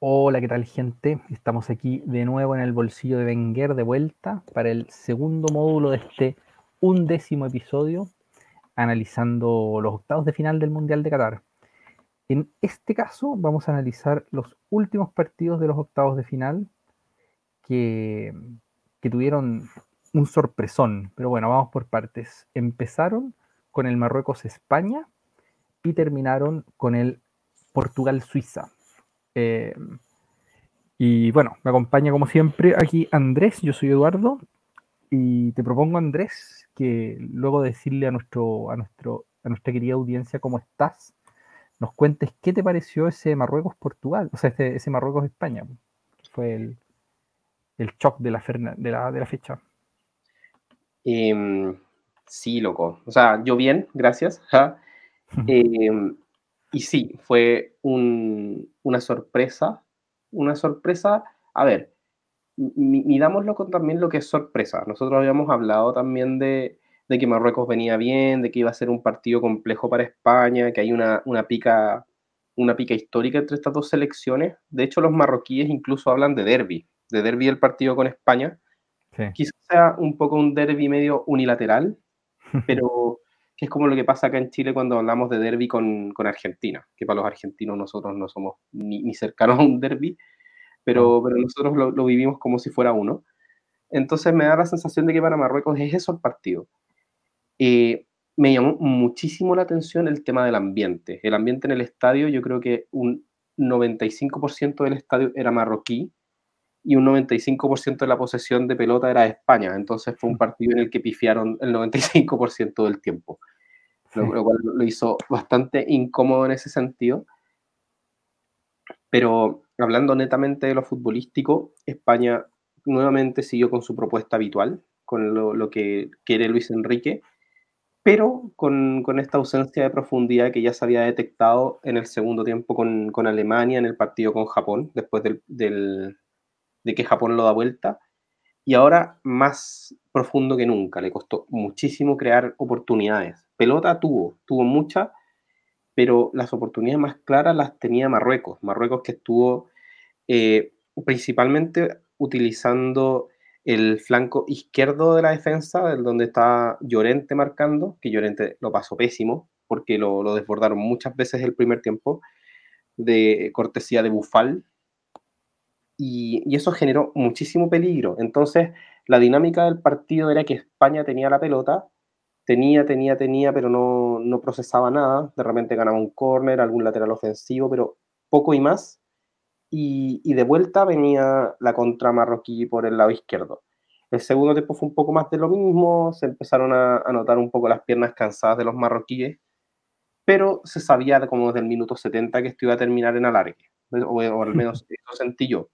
Hola, ¿qué tal gente? Estamos aquí de nuevo en el bolsillo de Wenger de vuelta para el segundo módulo de este undécimo episodio analizando los octavos de final del Mundial de Qatar. En este caso vamos a analizar los últimos partidos de los octavos de final que, que tuvieron un sorpresón, pero bueno, vamos por partes. Empezaron con el Marruecos-España y terminaron con el Portugal-Suiza. Eh, y bueno, me acompaña como siempre aquí Andrés, yo soy Eduardo, y te propongo, Andrés, que luego de decirle a, nuestro, a, nuestro, a nuestra querida audiencia cómo estás, nos cuentes qué te pareció ese Marruecos-Portugal, o sea, ese, ese Marruecos-España. Fue el, el shock de la, de la, de la fecha. Em, sí, loco. O sea, yo bien, gracias. Eh, y sí, fue una sorpresa, una sorpresa, a ver, midámoslo con también lo que es sorpresa. Nosotros habíamos hablado también de, que Marruecos venía bien, de que iba a ser un partido complejo para España, que hay una, una, pica, una pica histórica entre estas dos selecciones. De hecho, los marroquíes incluso hablan de derby, de derby del partido con España. Quizás sea un poco un derby medio unilateral, pero que es como lo que pasa acá en Chile cuando hablamos de derby con, con Argentina, que para los argentinos nosotros no somos ni, ni cercanos a un derby, pero, pero nosotros lo, lo, vivimos como si fuera uno. Entonces me da la sensación de que para Marruecos es eso el partido. Eh, me llamó muchísimo la atención el tema del ambiente. El ambiente en el estadio, yo creo que un 95% del estadio era marroquí, y un 95% de la posesión de pelota era de España. Entonces fue un mm. partido en el que pifiaron el 95% del tiempo, lo, cual lo hizo bastante incómodo en ese sentido. Pero hablando netamente de lo futbolístico, España nuevamente siguió con su propuesta habitual, con lo, que quiere Luis Enrique, pero con, con, esta ausencia de profundidad que ya se había detectado en el segundo tiempo con, con Alemania, en el partido con Japón, después del, del, de que Japón lo da vuelta. Y ahora más profundo que nunca, le costó muchísimo crear oportunidades. Pelota tuvo, tuvo mucha, pero las oportunidades más claras las tenía Marruecos. Marruecos que estuvo eh, principalmente utilizando el flanco izquierdo de la defensa, donde está Llorente marcando, que Llorente lo pasó pésimo, porque lo, lo desbordaron muchas veces el primer tiempo, de cortesía de Bufal, y, eso generó muchísimo peligro. Entonces, la dinámica del partido era que España tenía la pelota, tenía, tenía, tenía, pero no, no procesaba nada. De repente ganaba un córner, algún lateral ofensivo, pero poco y más. Y, y, de vuelta venía la contra marroquí por el lado izquierdo. El segundo tiempo fue un poco más de lo mismo, se empezaron a, a notar un poco las piernas cansadas de los marroquíes, pero se sabía como desde el minuto 70 que esto iba a terminar en alargue, o, o al menos eso sentí yo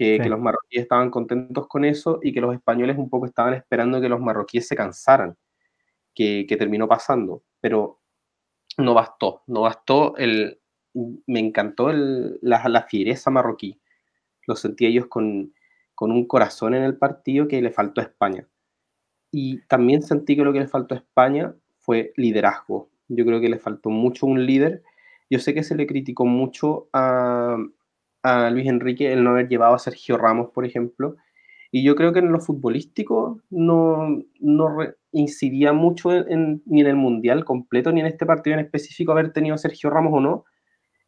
que, los marroquíes estaban contentos con eso y que los españoles un poco estaban esperando que los marroquíes se cansaran, que, terminó pasando, pero no bastó, no bastó el... Me encantó el, la, la fiereza marroquí, lo sentí ellos con, con un corazón en el partido que le faltó a España. Y también sentí que lo que le faltó a España fue liderazgo. Yo creo que le faltó mucho un líder. Yo sé que se le criticó mucho a, a Luis Enrique el no haber llevado a Sergio Ramos, por ejemplo. Y yo creo que en lo futbolístico no, no incidía mucho ni en el Mundial completo, ni en este partido en específico haber tenido a Sergio Ramos o no,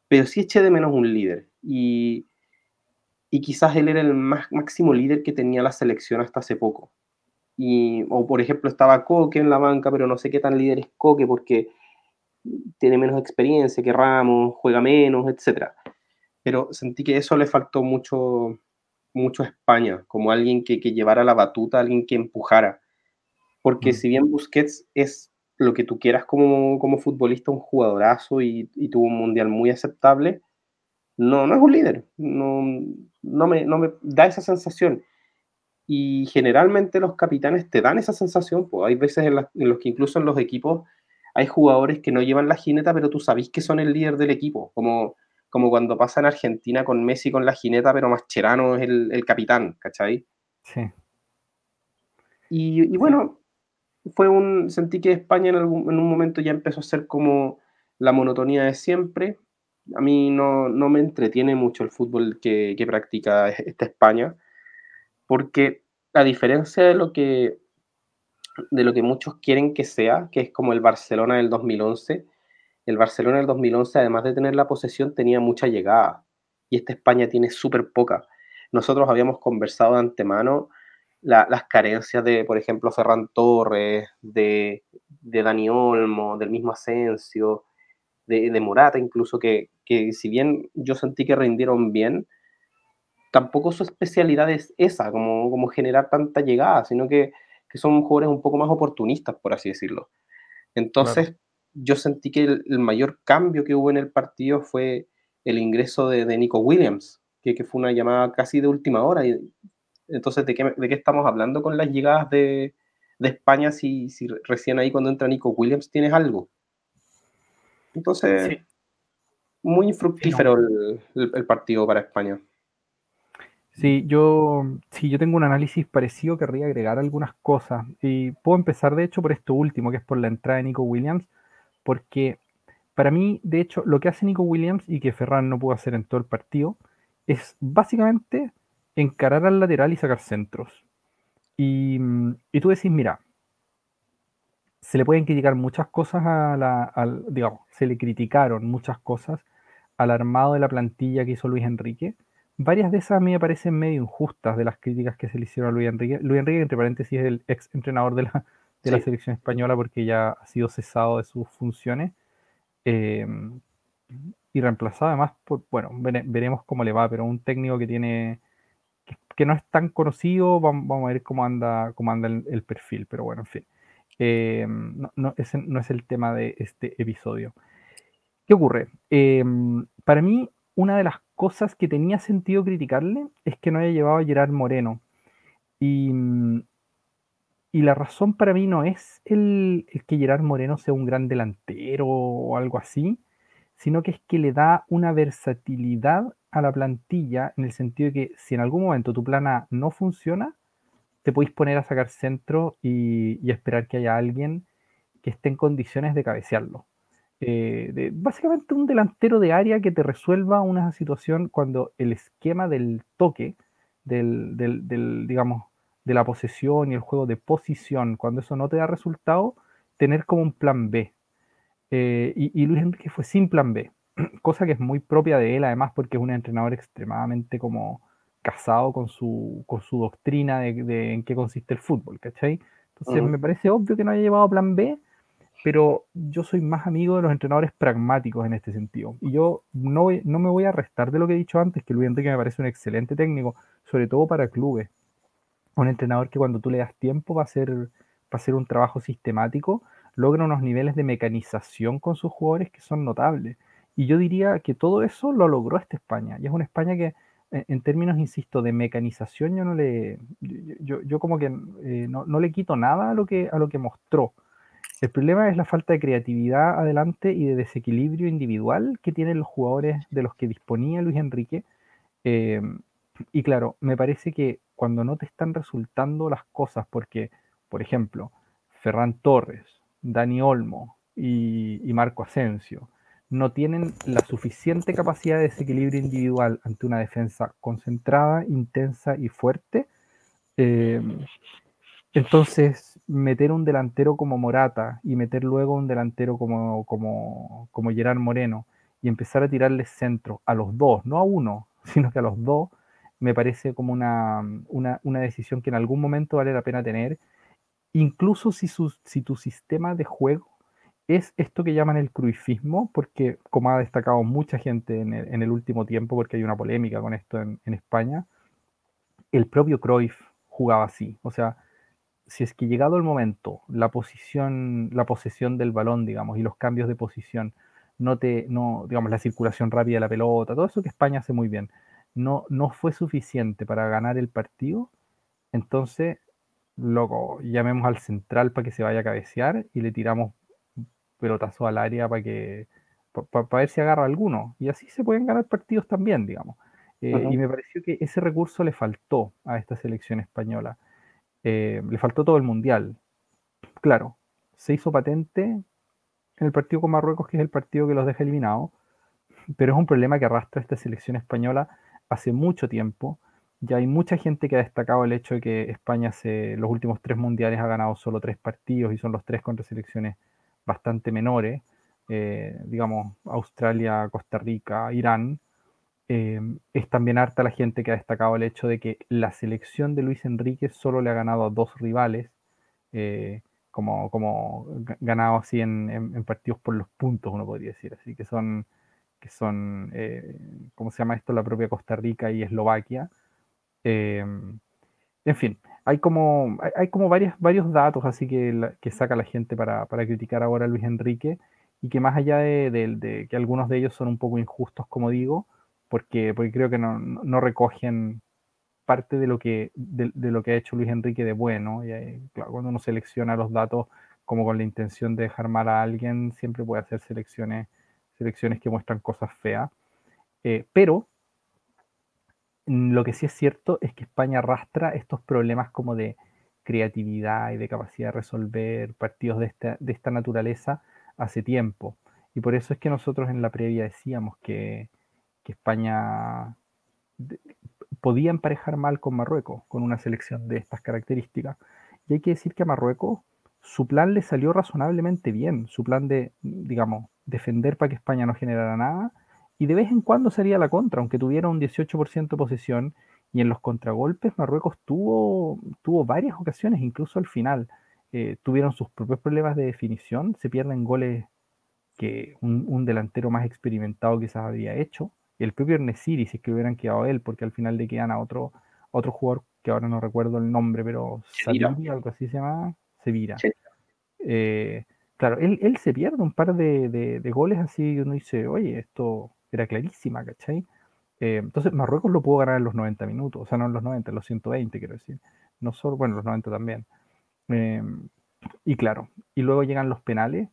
pero sí eché de menos un líder. Y, y quizás él era el más, máximo líder que tenía la selección hasta hace poco. Y, o por ejemplo estaba Coque en la banca, pero no sé qué tan líder es Coque porque tiene menos experiencia que Ramos, juega menos, etcétera pero sentí que eso le faltó mucho, mucho a España, como alguien que, que llevara la batuta, alguien que empujara. Porque mm. si bien Busquets es lo que tú quieras como, como futbolista, un jugadorazo y, y, tuvo un mundial muy aceptable, no, no es un líder, no, no, me, no me da esa sensación. Y generalmente los capitanes te dan esa sensación, pues hay veces en, en los que incluso en los equipos hay jugadores que no llevan la jineta, pero tú sabes que son el líder del equipo, como como cuando pasa en Argentina con Messi con la jineta, pero Mascherano es el, capitán, ¿cachai? Sí. Y, bueno, fue un, sentí que España en, un momento ya empezó a ser como la monotonía de siempre, a mí no, me entretiene mucho el fútbol que, que practica esta España, porque a diferencia de lo que de lo que muchos quieren que sea, que es como el Barcelona del 2011, el Barcelona del 2011, además de tener la posesión, tenía mucha llegada. Y esta España tiene súper poca. Nosotros habíamos conversado de antemano las carencias de, por ejemplo, Ferran Torres, de, de Dani Olmo, del mismo Asensio, de, de Morata incluso, que, que, si bien yo sentí que rindieron bien, tampoco su especialidad es esa, como, como generar tanta llegada, sino que, que son jugadores un poco más oportunistas, por así decirlo. Entonces, yo sentí que el, mayor cambio que hubo en el partido fue el ingreso de, de Nico Williams, que, que, fue una llamada casi de última hora. Y, entonces, ¿de qué, ¿de qué, estamos hablando con las llegadas de, de España si, si, recién ahí cuando entra Nico Williams tienes algo? Entonces, muy infructífero el, el, partido para España. Sí, yo, sí, yo tengo un análisis parecido, querría agregar algunas cosas. Y puedo empezar, de hecho, por esto último, que es por la entrada de Nico Williams porque para mí, de hecho, lo que hace Nico Williams y que Ferran no pudo hacer en todo el partido es básicamente encarar al lateral y sacar centros. Y, tú decís, mira, se le pueden criticar muchas cosas a la, digamos, se le criticaron muchas cosas al armado de la plantilla que hizo Luis Enrique. Varias de esas a mí me parecen medio injustas de las críticas que se le hicieron a Luis Enrique. Luis Enrique, entre paréntesis, es el ex entrenador de la, de la selección española porque ya ha sido cesado de sus funciones eh, y reemplazado además por, bueno, veremos cómo le va, pero un técnico que tiene, que, no es tan conocido, vamos, a ver cómo anda, cómo anda el, perfil, pero bueno, en fin. Eh, no, ese no es el tema de este episodio. ¿Qué ocurre? Eh, para mí, una de las cosas que tenía sentido criticarle es que no haya llevado a Gerard Moreno. Y, y la razón para mí no es el, que Gerard Moreno sea un gran delantero o algo así, sino que es que le da una versatilidad a la plantilla en el sentido de que si en algún momento tu plan A no funciona, te podéis poner a sacar centro y, esperar que haya alguien que esté en condiciones de cabecearlo. Eh, básicamente un delantero de área que te resuelva una situación cuando el esquema del toque, del, del digamos, de la posesión y el juego de posición, cuando eso no te da resultado, tener como un plan B. Eh, y, Luis Enrique fue sin plan B, cosa que es muy propia de él, además porque es un entrenador extremadamente como casado con su, con su doctrina de, en qué consiste el fútbol, ¿cachai? Entonces me parece obvio que no haya llevado plan B, pero yo soy más amigo de los entrenadores pragmáticos en este sentido. Y yo no, no me voy a restar de lo que he dicho antes, que Luis Enrique me parece un excelente técnico, sobre todo para clubes un entrenador que cuando tú le das tiempo va a hacer, va a un trabajo sistemático, logra unos niveles de mecanización con sus jugadores que son notables. Y yo diría que todo eso lo logró esta España. Y es una España que, en términos, insisto, de mecanización, yo no le. Yo, yo como que eh, no, no, le quito nada a lo, que, a lo que mostró. El problema es la falta de creatividad adelante y de desequilibrio individual que tienen los jugadores de los que disponía Luis Enrique. Eh, y claro, me parece que cuando no te están resultando las cosas, porque, por ejemplo, Ferran Torres, Dani Olmo y, Marco Asensio no tienen la suficiente capacidad de desequilibrio individual ante una defensa concentrada, intensa y fuerte, em, entonces meter un delantero como Morata y meter luego un delantero como, como, como Gerard Moreno y empezar a tirarle centro a los dos, no a uno, sino que a los dos, me parece como una, una, decisión que en algún momento vale la pena tener, incluso si, si tu sistema de juego es esto que llaman el cruifismo, porque como ha destacado mucha gente en el, último tiempo, porque hay una polémica con esto en, España, el propio Cruyff jugaba así. O sea, si es que llegado el momento, la posición, la posesión del balón, digamos, y los cambios de posición, no te, no, digamos, la circulación rápida de la pelota, todo eso que España hace muy bien, no, no fue suficiente para ganar el partido, entonces, loco, llamemos al central para que se vaya a cabecear y le tiramos pelotazo al área para que para ver si agarra alguno. Y así se pueden ganar partidos también, digamos. Eh, y me pareció que ese recurso le faltó a esta selección española. Eh, le faltó todo el mundial. Claro, se hizo patente en el partido con Marruecos, que es el partido que los deja eliminados, pero es un problema que arrastra esta selección española hace mucho tiempo. Ya hay mucha gente que ha destacado el hecho de que España se, los últimos tres mundiales ha ganado solo tres partidos y son los tres contra selecciones bastante menores, eh, digamos Australia, Costa Rica, Irán. Eh, es también harta la gente que ha destacado el hecho de que la selección de Luis Enrique solo le ha ganado a dos rivales, eh, como, como ganado así en, partidos por los puntos, uno podría decir, así que son, que son ¿cómo se llama esto? La propia Costa Rica y Eslovaquia. en fin, hay como, hay, como varios datos así que, que saca la gente para, para, criticar ahora a Luis Enrique y que más allá de, que algunos de ellos son un poco injustos, como digo, porque, porque creo que no, no recogen parte de lo, que, de, lo que ha hecho Luis Enrique de bueno. Y claro, cuando uno selecciona los datos como con la intención de dejar mal a alguien, siempre puede hacer selecciones, selecciones que muestran cosas feas. Eh, pero lo que sí es cierto es que España arrastra estos problemas como de creatividad y de capacidad de resolver partidos de esta, de esta naturaleza hace tiempo. Y por eso es que nosotros en la previa decíamos que, España podía emparejar mal con Marruecos, con una selección de estas características. Y hay que decir que a Marruecos su plan le salió razonablemente bien, su plan de, digamos, defender para que España no generara nada y de vez en cuando sería la contra, aunque tuviera un 18% de posesión y en los contragolpes Marruecos tuvo, tuvo varias ocasiones, incluso al final. Eh, tuvieron sus propios problemas de definición, se pierden goles que un, delantero más experimentado quizás habría hecho. Y el propio Nesiri, si es que hubieran quedado él, porque al final le quedan a otro, otro jugador que ahora no recuerdo el nombre, pero Sevilla, algo así se llama, Sevilla. Eh, claro, él, se pierde un par de, de, goles así, uno dice, oye, esto era clarísima, ¿cachai? Eh, entonces Marruecos lo pudo ganar en los 90 minutos, o sea, no en los 90, en los 120, quiero decir. No solo, bueno, los 90 también. Em, y claro, y luego llegan los penales.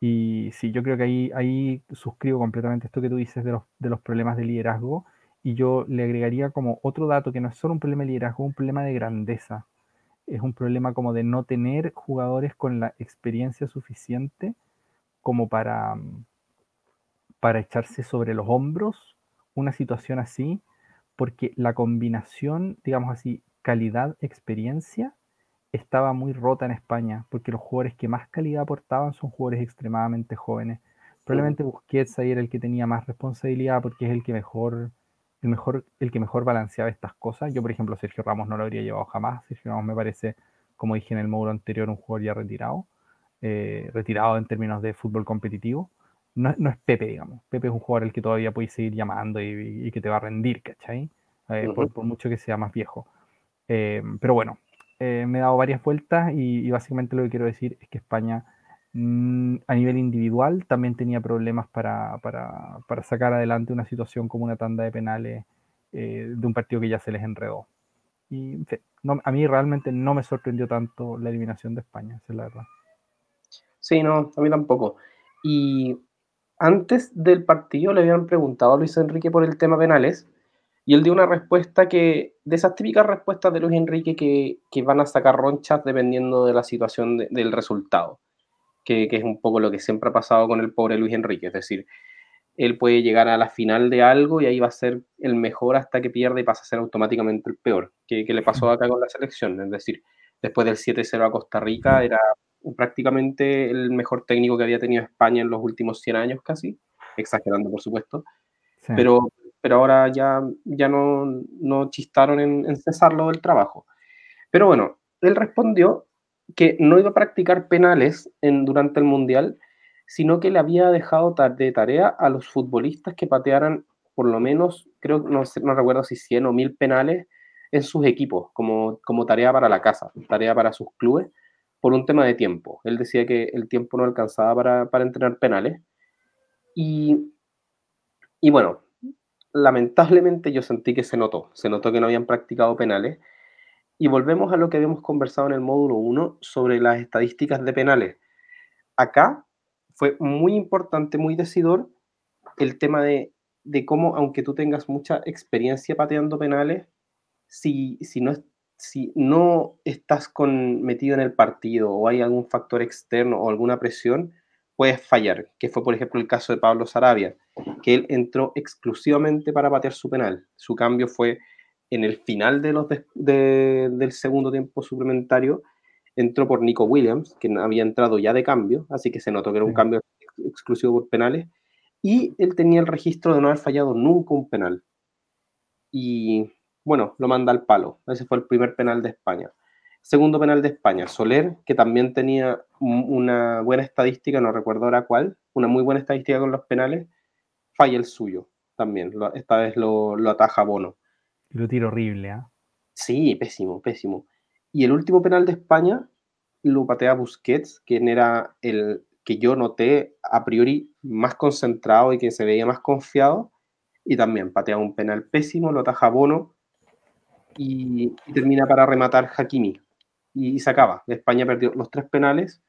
Y sí, yo creo que ahí, ahí suscribo completamente esto que tú dices de los, de los problemas de liderazgo. Y yo le agregaría como otro dato que no es solo un problema de liderazgo, un problema de grandeza. Es un problema como de no tener jugadores con la experiencia suficiente como para, para echarse sobre los hombros una situación así, porque la combinación, digamos así, calidad-experiencia estaba muy rota en España, porque los jugadores que más calidad aportaban son jugadores extremadamente jóvenes. Probablemente Busquets ahí era el que tenía más responsabilidad porque es el que mejor, el mejor, el que mejor balanceaba estas cosas. Yo, por ejemplo, Sergio Ramos no lo habría llevado jamás. Sergio Ramos me parece, como dije en el módulo anterior, un jugador ya retirado, eh, retirado en términos de fútbol competitivo. No, es Pepe, digamos. Pepe es un jugador el que todavía puede seguir llamando y, que te va a rendir, ¿cachai? Eh, por, mucho que sea más viejo. Eh, pero bueno, me he dado varias vueltas y, básicamente lo que quiero decir es que España a nivel individual también tenía problemas para, sacar adelante una situación como una tanda de penales eh, de un partido que ya se les enredó. Y a mí realmente no me sorprendió tanto la eliminación de España, esa es la verdad. Sí, no, a mí tampoco. Y antes del partido le habían preguntado a Luis Enrique por el tema penales y él dio una respuesta que, de esas típicas respuestas de Luis Enrique que, que van a sacar ronchas dependiendo de la situación del resultado, que, que, es un poco lo que siempre ha pasado con el pobre Luis Enrique, es decir, él puede llegar a la final de algo y ahí va a ser el mejor hasta que pierde y pasa a ser automáticamente el peor, que, que le pasó acá con la selección, es decir, después del 7-0 a Costa Rica era prácticamente el mejor técnico que había tenido España en los últimos 100 años casi, exagerando por supuesto, pero pero ahora ya, ya no, no chistaron en, cesarlo del trabajo. Pero bueno, él respondió que no iba a practicar penales en, durante el Mundial, sino que le había dejado de tarea a los futbolistas que patearan por lo menos, creo, no, no recuerdo si 100 o 1000 penales en sus equipos, como, como tarea para la casa, tarea para sus clubes, por un tema de tiempo. Él decía que el tiempo no alcanzaba para, para entrenar penales. Y, y bueno, lamentablemente yo sentí que se notó, se notó que no habían practicado penales. Y volvemos a lo que habíamos conversado en el módulo 1 sobre las estadísticas de penales. Acá fue muy importante, muy decidor el tema de, cómo, aunque tú tengas mucha experiencia pateando penales, si, si, no, si no estás con, metido en el partido o hay algún factor externo o alguna presión, puedes fallar, que fue por ejemplo el caso de Pablo Sarabia, que él entró exclusivamente para patear su penal. Su cambio fue en el final de los del segundo tiempo suplementario, entró por Nico Williams, que había entrado ya de cambio, así que se notó que era un cambio exclusivo por penales, y él tenía el registro de no haber fallado nunca un penal. Y bueno, lo manda al palo. Ese fue el primer penal de España. Segundo penal de España, Soler, que también tenía una buena estadística, no recuerdo ahora cuál, una muy buena estadística con los penales, falla el suyo también. Esta vez lo, ataja Bono. Lo tiro horrible, ¿ah? Sí, pésimo, pésimo. Y el último penal de España lo patea Busquets, quien era el que yo noté a priori más concentrado y que se veía más confiado. Y también patea un penal pésimo, lo ataja Bono y, y termina para rematar Hakimi y, se acaba. España perdió los tres penales.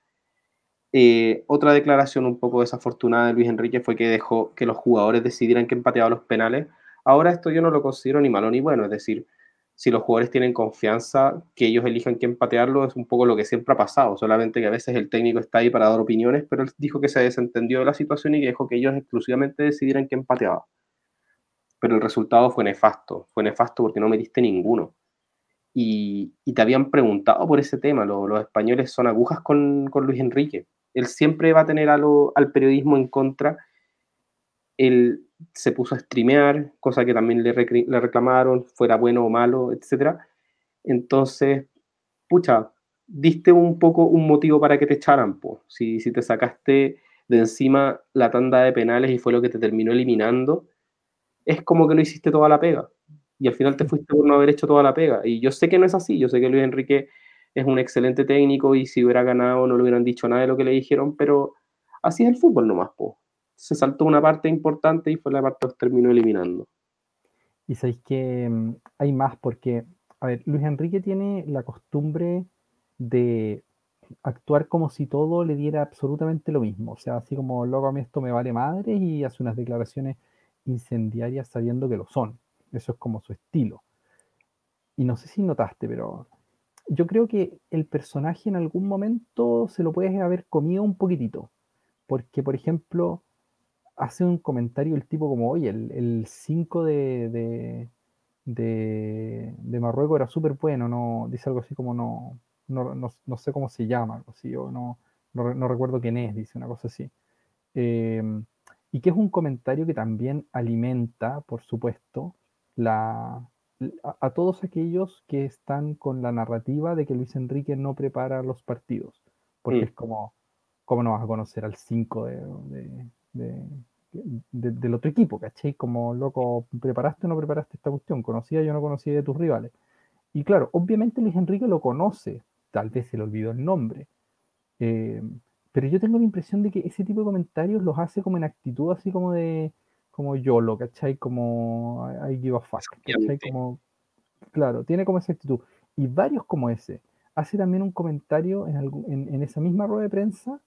Eh, otra declaración un poco desafortunada de Luis Enrique fue que dejó que los jugadores decidieran quién pateaba los penales. Ahora esto yo no lo considero ni malo ni bueno, es decir, si los jugadores tienen confianza, que ellos elijan quién patearlo es un poco lo que siempre ha pasado, solamente que a veces el técnico está ahí para dar opiniones, pero él dijo que se desentendió de la situación y que dejó que ellos exclusivamente decidieran quién pateaba. Pero el resultado fue nefasto, fue nefasto porque no metiste ninguno y, te habían preguntado por ese tema. los españoles son agujas con, con, Luis Enrique. Él siempre va a tener al periodismo en contra. Él se puso a streamear, cosa que también le, le reclamaron, fuera bueno o malo, etc. Entonces, pucha, diste un poco un motivo para que te echaran. Po. Si, si te sacaste de encima la tanda de penales y fue lo que te terminó eliminando, es como que no hiciste toda la pega y al final te fuiste por no haber hecho toda la pega. Y yo sé que no es así, yo sé que Luis Enrique es un excelente técnico y si hubiera ganado no le hubieran dicho nada de lo que le dijeron, pero así es el fútbol nomás, po. Se saltó una parte importante y fue la parte que terminó eliminando. Y sabéis que mm, hay más porque, a ver, Luis Enrique tiene la costumbre de actuar como si todo le diera absolutamente lo mismo. O sea, así como, loco, a mí esto me vale madre y hace unas declaraciones incendiarias sabiendo que lo son. Eso es como su estilo. Y no sé si notaste, pero yo creo que el personaje en algún momento se lo puedes haber comido un poquitito. Porque, por ejemplo, hace un comentario el tipo como, oye, el 5 de, de, Marruecos era súper bueno, no, dice algo así como no, no, sé cómo se llama, algo así, o no, no, recuerdo quién es, dice una cosa así. Em, y que es un comentario que también alimenta, por supuesto, la, a, todos aquellos que están con la narrativa de que Luis Enrique no prepara los partidos, porque mm. es como, ¿cómo no vas a conocer al 5 de, del otro equipo, ¿cachai? Como, loco, ¿preparaste o no preparaste esta cuestión? ¿Conocía yo no conocía de tus rivales? Y claro, obviamente Luis Enrique lo conoce, tal vez se le olvidó el nombre, eh, pero yo tengo la impresión de que ese tipo de comentarios los hace como en actitud así como de, como YOLO, ¿cachai? Como I give a fuck, ¿cachai? Como, claro, tiene como esa actitud. Y varios como ese. Hace también un comentario en, en, esa misma rueda de prensa,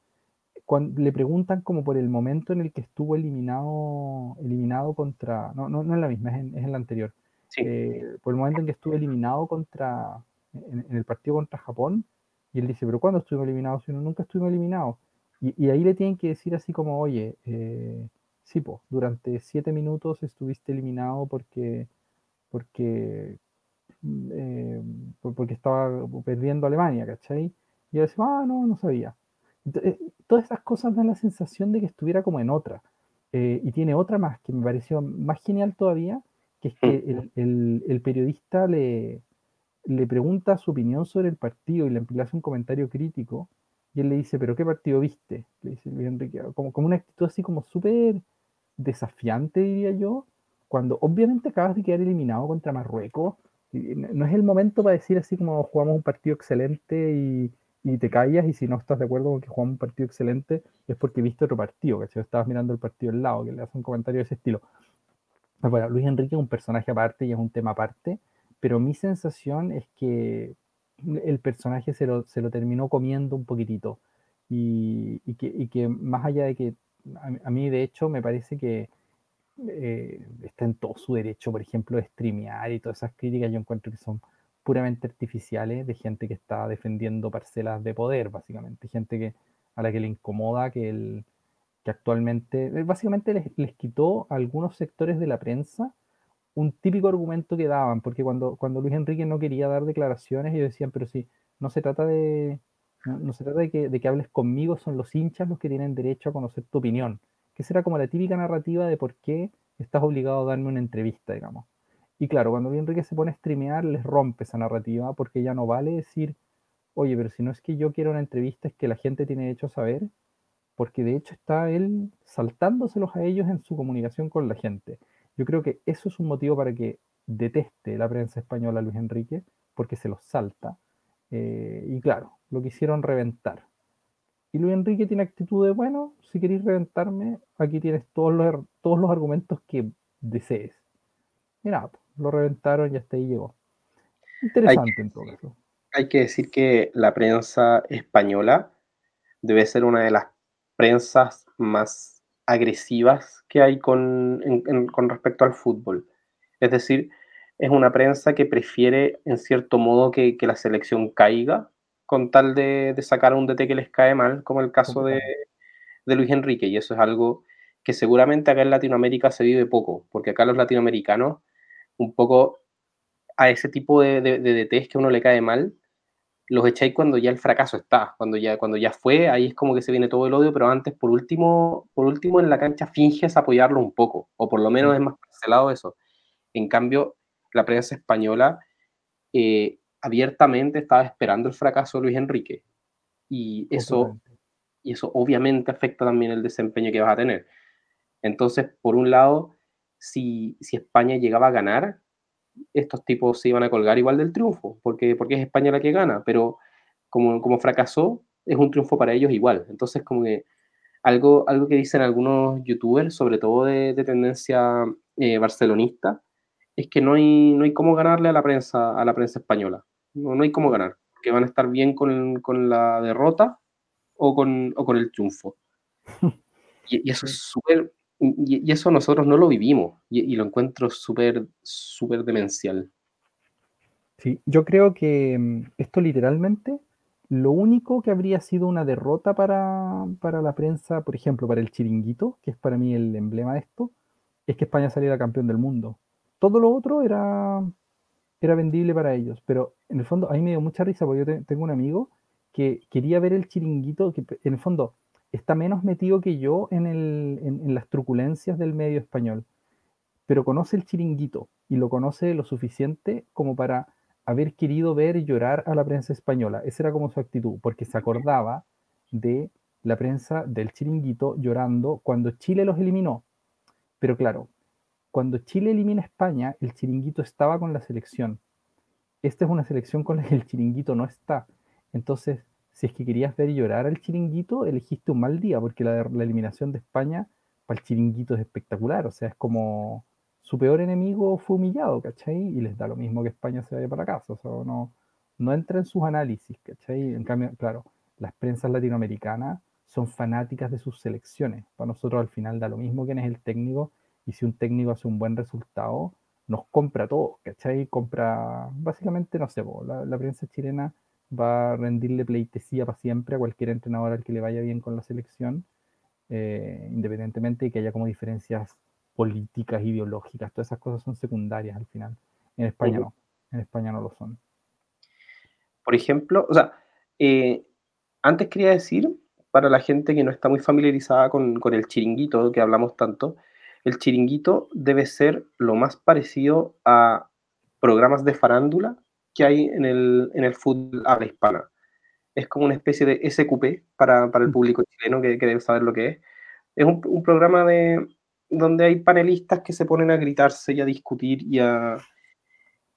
cuando le preguntan como por el momento en el que estuvo eliminado, eliminado contra, no, no, no es la misma, es en, es la anterior. Eh, por el momento en que estuvo eliminado contra, en, el partido contra Japón, y él dice, pero ¿cuándo estuvimos eliminados? Si no, nunca estuvimos eliminados. Y, y, ahí le tienen que decir así como, oye, eh, sí, durante siete minutos estuviste eliminado porque, porque, mm, eh, porque estaba perdiendo Alemania, ¿cachai? Y yo decía, ah, no, no sabía. Eh, todas esas cosas dan la sensación de que estuviera como en otra. Eh, y tiene otra más que me pareció más genial todavía, que es que el, el, periodista le, le pregunta su opinión sobre el partido y le hace un comentario crítico. Y él le dice, ¿pero qué partido viste? Le dice Enrique, como, como una actitud así como súper desafiante, diría yo, cuando obviamente acabas de quedar eliminado contra Marruecos. No es el momento para decir así como jugamos un partido excelente y, te callas y si no estás de acuerdo con que jugamos un partido excelente es porque viste otro partido, que si estabas mirando el partido al lado, que le hace un comentario de ese estilo. Bueno, Luis Enrique es un personaje aparte y es un tema aparte, pero mi sensación es que el personaje se lo, se lo terminó comiendo un poquitito y, que, y que más allá de que a, mí de hecho me parece que eh, está en todo su derecho, por ejemplo, de streamear y todas esas críticas, yo encuentro que son puramente artificiales de gente que está defendiendo parcelas de poder, básicamente, gente que a la que le incomoda que, el, que actualmente, eh, básicamente les, les, quitó a algunos sectores de la prensa un típico argumento que daban, porque cuando, cuando Luis Enrique no quería dar declaraciones, ellos decían, pero si no se trata de, no, se trata de que, de que, hables conmigo, son los hinchas los que tienen derecho a conocer tu opinión, que será como la típica narrativa de por qué estás obligado a darme una entrevista, digamos. Y claro, cuando Luis Enrique se pone a streamear, les rompe esa narrativa, porque ya no vale decir, oye, pero si no es que yo quiero una entrevista, es que la gente tiene derecho a saber, porque de hecho está él saltándoselos a ellos en su comunicación con la gente. Yo creo que eso es un motivo para que deteste la prensa española a Luis Enrique, porque se los salta. Eh, y claro, lo quisieron reventar. Y Luis Enrique tiene actitud de, bueno, si queréis reventarme, aquí tienes todos los, todos los argumentos que desees. Y nada, lo reventaron y hasta ahí llegó. Interesante en todo caso. Hay que decir que la prensa española debe ser una de las prensas más agresivas que hay con, con respecto al fútbol. Es decir, es una prensa que prefiere, en cierto modo, que, que la selección caiga con tal de, de, sacar a un DT que les cae mal, como el caso de, de, Luis Enrique. Y eso es algo que seguramente acá en Latinoamérica se vive poco, porque acá los latinoamericanos, un poco a ese tipo de, de, de DTs que uno le cae mal, los echáis cuando ya el fracaso está, cuando ya, cuando ya fue, ahí es como que se viene todo el odio, pero antes, por último, por último en la cancha finges apoyarlo un poco, o por lo menos es más cancelado eso. En cambio, la prensa española eh, abiertamente estaba esperando el fracaso de Luis Enrique. Y eso, y eso obviamente afecta también el desempeño que vas a tener. Entonces, por un lado, si, si España llegaba a ganar, estos tipos se iban a colgar igual del triunfo, porque, porque es España la que gana, pero como, como fracasó, es un triunfo para ellos igual. Entonces, como que algo, algo que dicen algunos youtubers, sobre todo de, de tendencia eh, barcelonista, es que no hay, no hay cómo ganarle a la prensa, a la prensa española. No, no hay cómo ganar, que van a estar bien con, con la derrota o con, o con el triunfo. Y, y eso es súper y, eso nosotros no lo vivimos y, lo encuentro súper, súper demencial. Sí, yo creo que mm, esto literalmente, lo único que habría sido una derrota para, para, la prensa, por ejemplo, para el chiringuito, que es para mí el emblema de esto, es que España saliera campeón del mundo. Todo lo otro era, era vendible para ellos, pero en el fondo a mí me dio mucha risa porque yo tengo un amigo que quería ver el chiringuito, que en el fondo está menos metido que yo en, el, en, las truculencias del medio español, pero conoce el chiringuito y lo conoce lo suficiente como para haber querido ver llorar a la prensa española. Esa era como su actitud, porque se acordaba de la prensa del chiringuito llorando cuando Chile los eliminó. Pero claro, cuando Chile elimina a España, el chiringuito estaba con la selección. Esta es una selección con la que el chiringuito no está. Entonces, si es que querías ver llorar al chiringuito, elegiste un mal día, porque la, eliminación de España para el chiringuito es espectacular. O sea, es como su peor enemigo fue humillado, ¿cachai? Y les da lo mismo que España se vaya para casa. O sea, no, no entra en sus análisis, ¿cachai? En cambio, claro, las prensas latinoamericanas son fanáticas de sus selecciones. Para nosotros al final da lo mismo quién es el técnico y si un técnico hace un buen resultado, nos compra todo, ¿cachai? Compra, básicamente, no sé, la, la prensa chilena va a rendirle pleitesía para siempre a cualquier entrenador al que le vaya bien con la selección, eh, independientemente de que haya como diferencias políticas, ideológicas, todas esas cosas son secundarias al final. En España no, en España no lo son. Por ejemplo, o sea, eh, antes quería decir, para la gente que no está muy familiarizada con, con el chiringuito que hablamos tanto, el chiringuito debe ser lo más parecido a programas de farándula que hay en el, en el fútbol habla hispana. Es como una especie de SQP para, para el mm. público chileno que, que, debe saber lo que es. Es un, un, programa de, donde hay panelistas que se ponen a gritarse y a discutir y, a,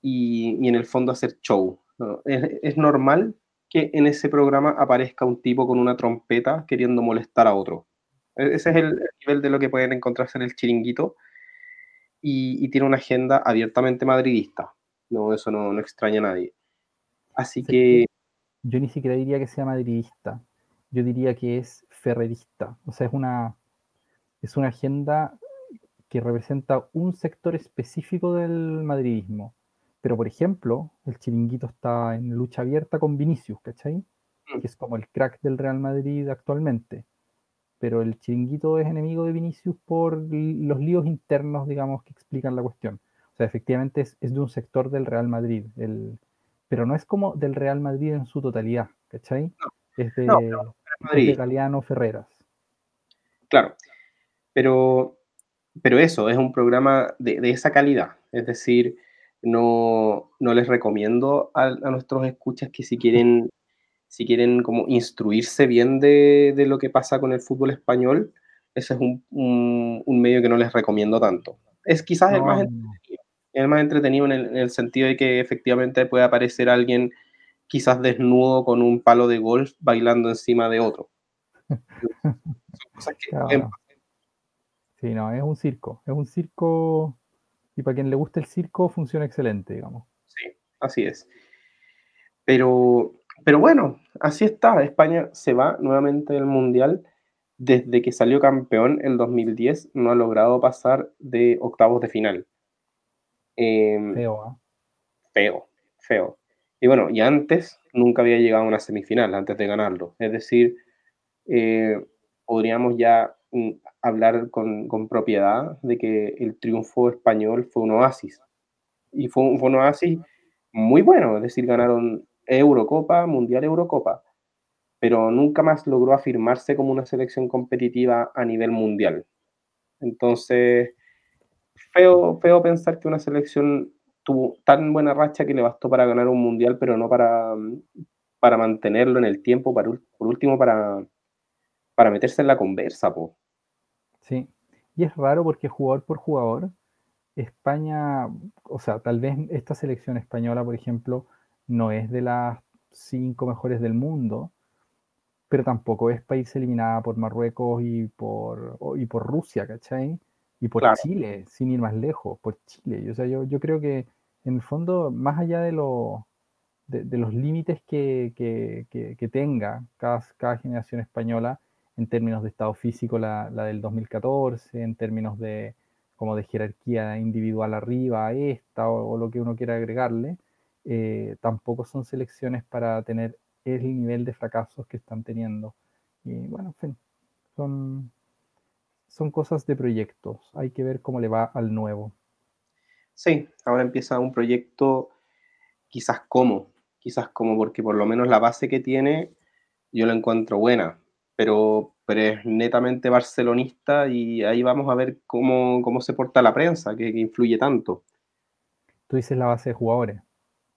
y, y en el fondo hacer show. ¿no? Es, es, normal que en ese programa aparezca un tipo con una trompeta queriendo molestar a otro. E, ese es el nivel de lo que pueden encontrarse en el chiringuito y, y tiene una agenda abiertamente madridista. No, eso no, no extraña a nadie. Así que... Yo ni siquiera diría que sea madridista. Yo diría que es ferrerista. O sea, es una, es una agenda que representa un sector específico del madridismo. Pero, por ejemplo, el chiringuito está en lucha abierta con Vinicius, ¿cachai? mm. que es como el crack del Real Madrid actualmente. Pero el chiringuito es enemigo de Vinicius por los líos internos, digamos, que explican la cuestión. O sea, efectivamente es, de un sector del Real Madrid, el, pero no es como del Real Madrid en su totalidad, ¿cachai? es de, de Galeano Ferreras. Claro, pero, pero eso, es un programa de, esa calidad. Es decir, no, les recomiendo a, nuestros escuchas que si quieren, si quieren como instruirse bien de, lo que pasa con el fútbol español, ese es un, medio que no les recomiendo tanto. Es quizás el más entretenido, el más entretenido en el, sentido de que efectivamente puede aparecer alguien quizás desnudo con un palo de golf bailando encima de otro. Son cosas que Sí, no, es un circo. Es un circo y para quien le guste el circo funciona excelente, digamos. Sí, así es. Pero, pero bueno, así está. España se va nuevamente del Mundial. Desde que salió campeón en 2010 no ha logrado pasar de octavos de final. Em, feo, ¿ah? Feo, feo. Y bueno, y antes nunca había llegado a una semifinal, antes de ganarlo. Es decir, eh, podríamos ya mm, hablar con, propiedad de que el triunfo español fue un oasis. Y fue un, fue un oasis muy bueno, es decir, ganaron Eurocopa, Mundial Eurocopa, pero nunca más logró afirmarse como una selección competitiva a nivel mundial. Entonces, feo, feo pensar que una selección tuvo tan buena racha que le bastó para ganar un mundial, pero no para, para mantenerlo en el tiempo, por último, para, para meterse en la conversa, po. Sí, y es raro porque jugador por jugador, España, o sea, tal vez esta selección española, por ejemplo, no es de las cinco mejores del mundo, pero tampoco es país eliminada por Marruecos y por, y por Rusia, ¿cachai? Y por Chile, sin ir más lejos, por Chile. O sea, yo, yo creo que en el fondo, más allá de, lo, de, los límites que, que, tenga cada, cada generación española, en términos de estado físico la, del 2014, en términos de como de jerarquía individual arriba a esta o, lo que uno quiera agregarle, eh, tampoco son selecciones para tener el nivel de fracasos que están teniendo. Y bueno, en fin, son, son cosas de proyectos. Hay que ver cómo le va al nuevo. Sí, ahora empieza un proyecto quizás como, quizás como porque por lo menos la base que tiene yo la encuentro buena pero, pero es netamente barcelonista y ahí vamos a ver cómo, cómo se porta la prensa, que, influye tanto. Tú dices la base de jugadores.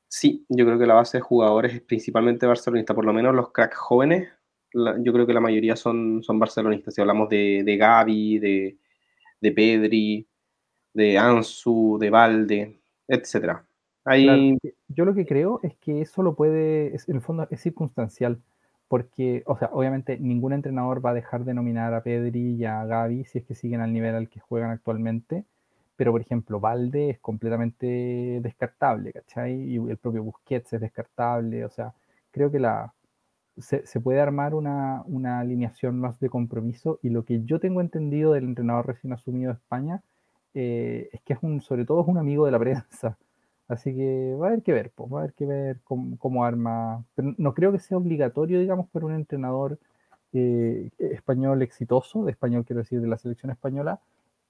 Sí, yo creo que la base de jugadores es principalmente barcelonista, por lo menos los cracks jóvenes, yo creo que la mayoría son, son barcelonistas. Si hablamos de, de Gaby, de, de Pedri, de Ansu, de Valde, etc. yo lo que creo es que eso lo puede, en el fondo es circunstancial porque, o sea, obviamente ningún entrenador va a dejar de nominar a Pedri y a Gaby si es que siguen al nivel al que juegan actualmente, pero por ejemplo, Valde es completamente descartable, ¿cachai? Y el propio Busquets es descartable, o sea, creo que la, se, puede armar una, alineación más de compromiso y lo que yo tengo entendido del entrenador recién asumido de España eh, es que es un, sobre todo es un amigo de la prensa. Así que va a haber que ver, pues, va a haber que ver cómo, arma. Pero no creo que sea obligatorio, digamos, para un entrenador eh, español exitoso, de español quiero decir, de la selección española,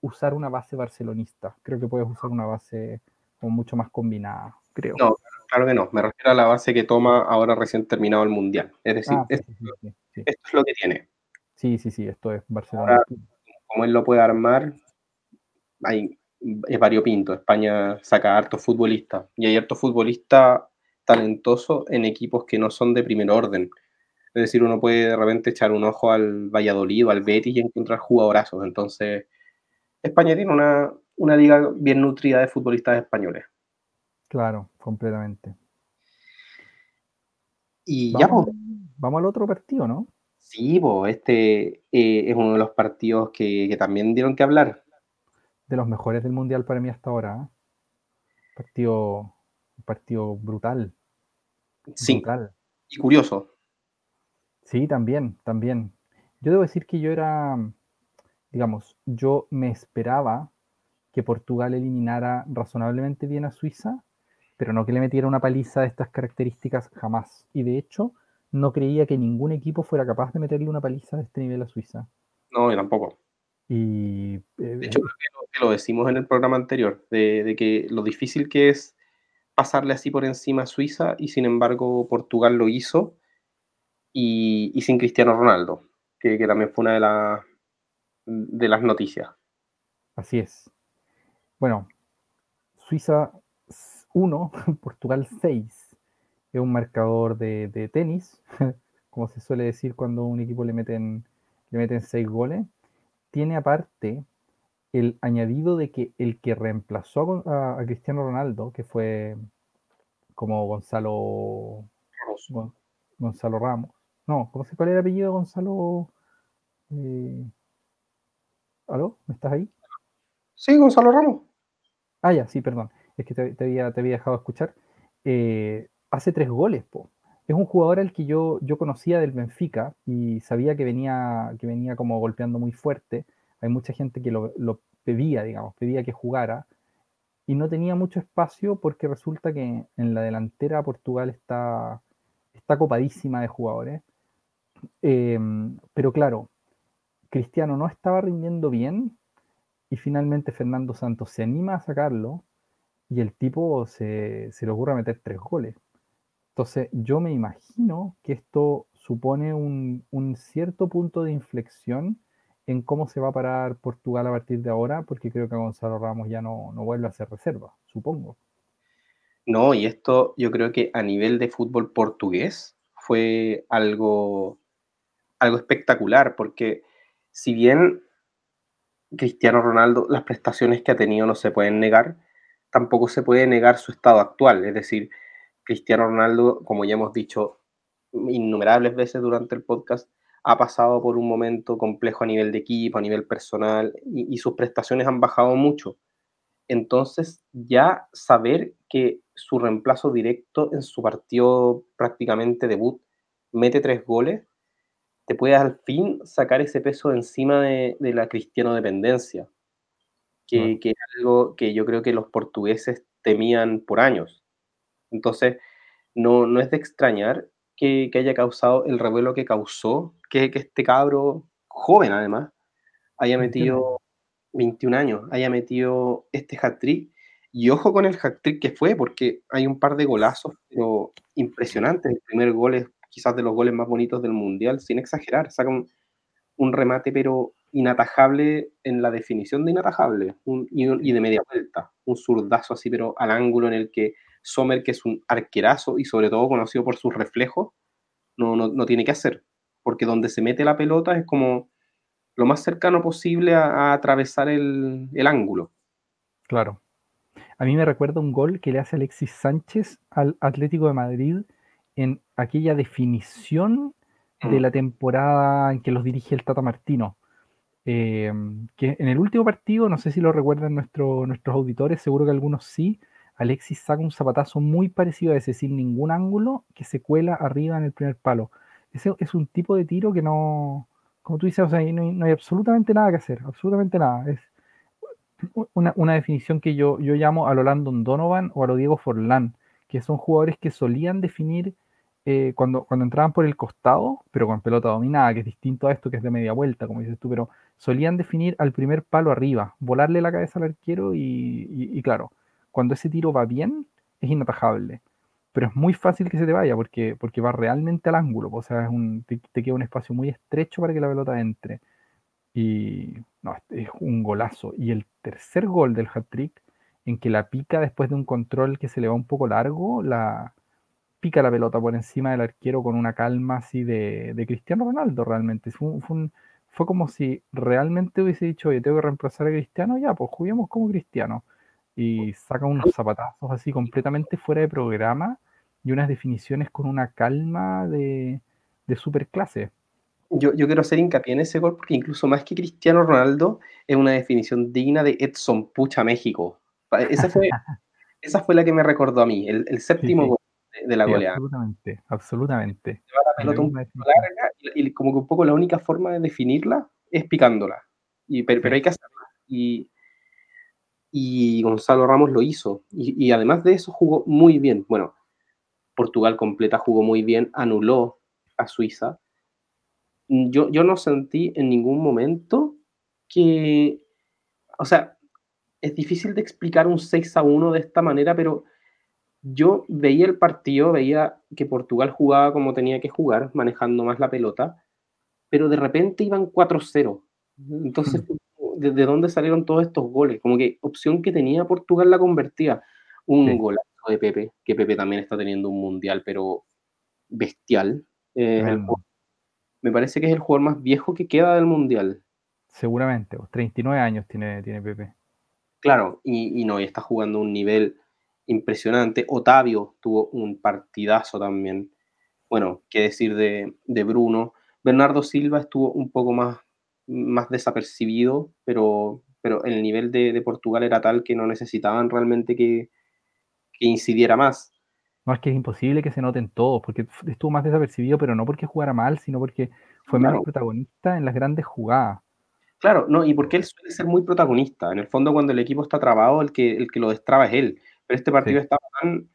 usar una base barcelonista. Creo que puedes usar una base como mucho más combinada, creo. No, claro que no. Me refiero a la base que toma ahora recién terminado el Mundial. Es decir, ah, esto, es lo que tiene. Sí, sí, sí, esto es Barcelona. como él lo puede armar, hay es variopinto. España saca hartos futbolistas y hay hartos futbolistas talentosos en equipos que no son de primer orden. Es decir, uno puede de repente echar un ojo al Valladolid o al Betis y encontrar jugadorazos. Entonces, España tiene una, una liga bien nutrida de futbolistas españoles. Claro, completamente. Y ya, vamos al otro partido, ¿no? Sí, pues este eh, es uno de los partidos que, que, también dieron que hablar de los mejores del mundial para mí hasta ahora. ¿eh? Partido, partido brutal. Sí. Y curioso. Sí, también, también. Yo debo decir que yo era, digamos, yo me esperaba que Portugal eliminara razonablemente bien a Suiza, pero no que le metiera una paliza de estas características jamás. Y de hecho, no creía que ningún equipo fuera capaz de meterle una paliza de este nivel a Suiza. No, yo tampoco. Y, eh, de hecho, creo que lo, decimos en el programa anterior, de, de, que lo difícil que es pasarle así por encima a Suiza y sin embargo Portugal lo hizo y, y sin Cristiano Ronaldo, que, que, también fue una de, la, de las noticias. Así es. Bueno, Suiza 1, Portugal 6. Es un marcador de, de, tenis, como se suele decir cuando a un equipo le meten, le meten 6 goles. Tiene aparte el añadido de que el que reemplazó a, a Cristiano Ronaldo, que fue como Gonzalo Ramos. Gonzalo Ramos. No, ¿cómo se cuál era el apellido Gonzalo? Eh... ¿Aló? ¿Me estás ahí? Sí, Gonzalo Ramos. Ah, ya, sí, perdón. Es que te, había, te había, dejado escuchar. Eh, hace tres goles, po. Es un jugador al que yo, yo conocía del Benfica y sabía que venía, que venía como golpeando muy fuerte. Hay mucha gente que lo, lo pedía, digamos, pedía que jugara y no tenía mucho espacio porque resulta que en la delantera Portugal está, está copadísima de jugadores. Eh, pero claro, Cristiano no estaba rindiendo bien y finalmente Fernando Santos se anima a sacarlo y el tipo se, se le ocurre meter tres goles. Entonces yo me imagino que esto supone un, un, cierto punto de inflexión en cómo se va a parar Portugal a partir de ahora, porque creo que Gonzalo Ramos ya no, no vuelve a ser reserva, supongo. No, y esto yo creo que a nivel de fútbol portugués fue algo, algo espectacular, porque si bien Cristiano Ronaldo, las prestaciones que ha tenido no se pueden negar, tampoco se puede negar su estado actual. Es decir, Cristiano Ronaldo, como ya hemos dicho innumerables veces durante el podcast, ha pasado por un momento complejo a nivel de equipo, a nivel personal, y, sus prestaciones han bajado mucho. Entonces, ya saber que su reemplazo directo en su partido prácticamente debut mete tres goles, te puede al fin sacar ese peso encima de, de la cristiano dependencia, que, bueno. que, es algo que yo creo que los portugueses temían por años. Entonces, no, no es de extrañar que, que, haya causado el revuelo que causó, que, que este cabro, joven además, haya metido 21 años, haya metido este hat-trick. Y ojo con el hat-trick que fue, porque hay un par de golazos, pero impresionantes. El primer gol es quizás de los goles más bonitos del Mundial, sin exagerar. Saca un, un remate, pero inatajable en la definición de inatajable, un, y, y, de media vuelta. Un zurdazo así, pero al ángulo en el que Sommer, que es un arquerazo y sobre todo conocido por sus reflejos, no, no, no tiene que hacer. Porque donde se mete la pelota es como lo más cercano posible a, a atravesar el, el, ángulo. Claro. A mí me recuerda un gol que le hace Alexis Sánchez al Atlético de Madrid en aquella definición mm. de la temporada en que los dirige el Tata Martino. Eh, que en el último partido, no sé si lo recuerdan nuestro, nuestros auditores, seguro que algunos sí, Alexis saca un zapatazo muy parecido a ese, sin ningún ángulo, que se cuela arriba en el primer palo. Ese es un tipo de tiro que no, como tú dices, o sea, no, hay, absolutamente nada que hacer, absolutamente nada. Es una, una, definición que yo, yo llamo a lo Landon Donovan o a lo Diego Forlán, que son jugadores que solían definir eh, cuando, cuando entraban por el costado, pero con pelota dominada, que es distinto a esto que es de media vuelta, como dices tú, pero solían definir al primer palo arriba, volarle la cabeza al arquero y, claro, cuando ese tiro va bien, es inatajable. Pero es muy fácil que se te vaya porque, porque va realmente al ángulo. O sea, es un, te, te, queda un espacio muy estrecho para que la pelota entre. Y no, es un golazo. Y el tercer gol del hat-trick, en que la pica después de un control que se le va un poco largo, la pica la pelota por encima del arquero con una calma así de, de Cristiano Ronaldo realmente. Fue, fue, un, fue, como si realmente hubiese dicho, oye, tengo que reemplazar a Cristiano, ya, pues juguemos como Cristiano y saca unos zapatazos así completamente fuera de programa y unas definiciones con una calma de, de super clase. Yo, yo, quiero hacer hincapié en ese gol porque incluso más que Cristiano Ronaldo es una definición digna de Edson Pucha México. Esa fue, esa fue la que me recordó a mí, el, el séptimo sí, sí. gol de la sí, goleada. Absolutamente, absolutamente. Lleva la pelota un poco larga y, y, como que un poco la única forma de definirla es picándola. Y, pero, pero hay que hacerla. Y, y Gonzalo Ramos lo hizo. Y, y, además de eso jugó muy bien. Bueno, Portugal completa jugó muy bien, anuló a Suiza, yo, yo no sentí en ningún momento que, o sea, es difícil de explicar un 6 a 1 de esta manera, pero yo veía el partido, veía que Portugal jugaba como tenía que jugar, manejando más la pelota, pero de repente iban 4-0. Entonces. ¿de, dónde salieron todos estos goles? Como que opción que tenía Portugal la convertía. Un golazo de Pepe, que Pepe también está teniendo un mundial, pero bestial. me parece que es el jugador más viejo que queda del mundial. Seguramente, 39 años tiene, tiene Pepe. Claro, y, y no, y está jugando un nivel impresionante. Otavio tuvo un partidazo también. Bueno, qué decir de, Bruno. Bernardo Silva estuvo un poco más, más desapercibido, pero, pero el nivel de, Portugal era tal que no necesitaban realmente que, incidiera más. No, es que es imposible que se noten todos, porque estuvo más desapercibido, pero no porque jugara mal, sino porque fue menos protagonista en las grandes jugadas. Claro, no, y porque él suele ser muy protagonista. En el fondo, cuando el equipo está trabado, el que, el que lo destraba es él. Pero este partido estaba tan,